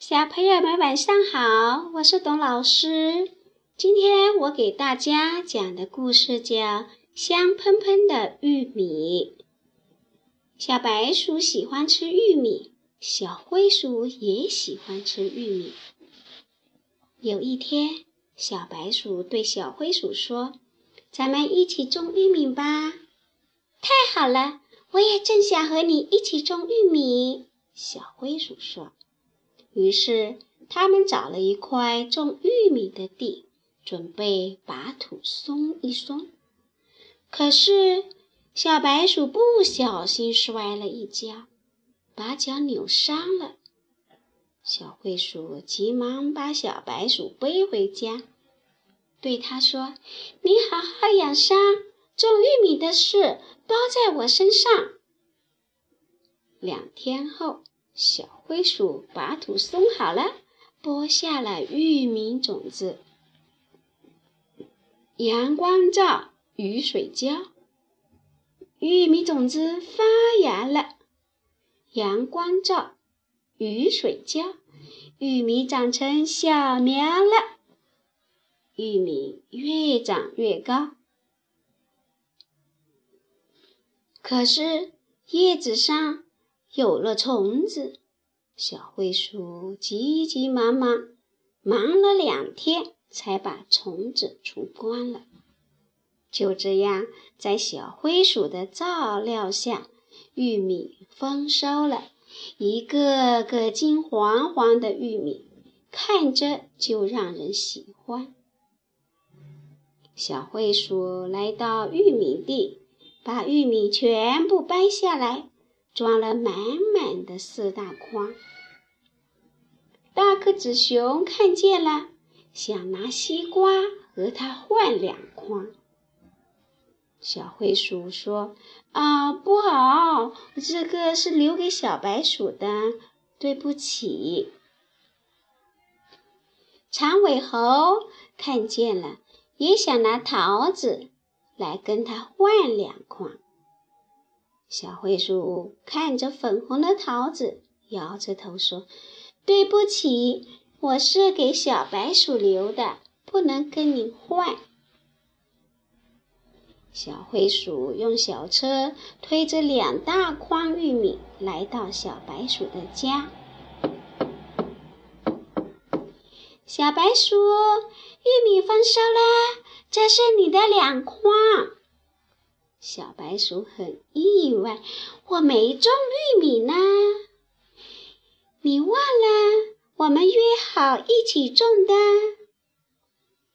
小朋友们晚上好，我是董老师。今天我给大家讲的故事叫《香喷喷的玉米》。小白鼠喜欢吃玉米，小灰鼠也喜欢吃玉米。有一天，小白鼠对小灰鼠说：“咱们一起种玉米吧！”太好了，我也正想和你一起种玉米。小灰鼠说。于是，他们找了一块种玉米的地，准备把土松一松。可是，小白鼠不小心摔了一跤，把脚扭伤了。小灰鼠急忙把小白鼠背回家，对他说：“你好好养伤，种玉米的事包在我身上。”两天后。小灰鼠把土松好了，播下了玉米种子。阳光照，雨水浇，玉米种子发芽了。阳光照，雨水浇，玉米长成小苗了。玉米越长越高，可是叶子上。有了虫子，小灰鼠急急忙忙忙了两天，才把虫子除光了。就这样，在小灰鼠的照料下，玉米丰收了，一个个金黄黄的玉米，看着就让人喜欢。小灰鼠来到玉米地，把玉米全部掰下来。装了满满的四大筐，大个子熊看见了，想拿西瓜和它换两筐。小灰鼠说：“啊，不好，这个是留给小白鼠的，对不起。”长尾猴看见了，也想拿桃子来跟它换两筐。小灰鼠看着粉红的桃子，摇着头说：“对不起，我是给小白鼠留的，不能跟你换。”小灰鼠用小车推着两大筐玉米来到小白鼠的家。小白鼠，玉米丰收啦！这是你的两筐。小白鼠很意外，我没种玉米呢。你忘了我们约好一起种的？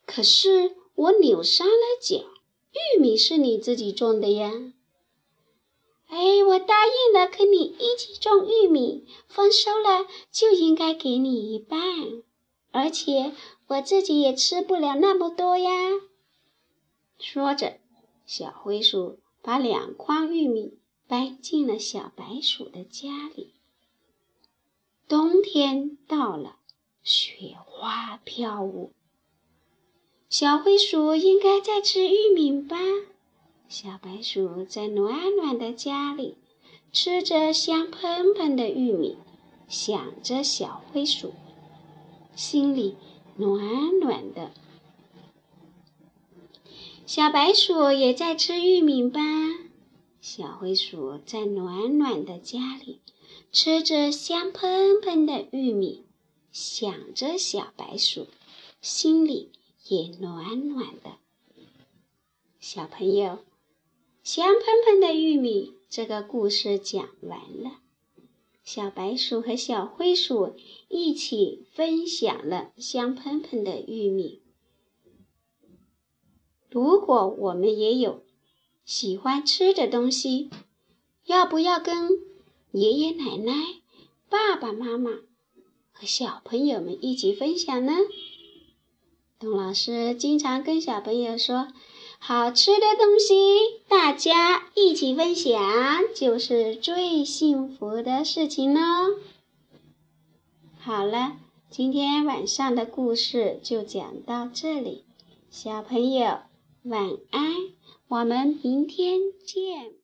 可是我扭伤了脚，玉米是你自己种的呀。哎，我答应了跟你一起种玉米，丰收了就应该给你一半，而且我自己也吃不了那么多呀。说着。小灰鼠把两筐玉米搬进了小白鼠的家里。冬天到了，雪花飘舞。小灰鼠应该在吃玉米吧？小白鼠在暖暖的家里吃着香喷喷的玉米，想着小灰鼠，心里暖暖的。小白鼠也在吃玉米吧？小灰鼠在暖暖的家里吃着香喷喷的玉米，想着小白鼠，心里也暖暖的。小朋友，香喷喷的玉米这个故事讲完了。小白鼠和小灰鼠一起分享了香喷喷的玉米。如果我们也有喜欢吃的东西，要不要跟爷爷奶奶、爸爸妈妈和小朋友们一起分享呢？董老师经常跟小朋友说：“好吃的东西，大家一起分享，就是最幸福的事情呢。”好了，今天晚上的故事就讲到这里，小朋友。晚安，我们明天见。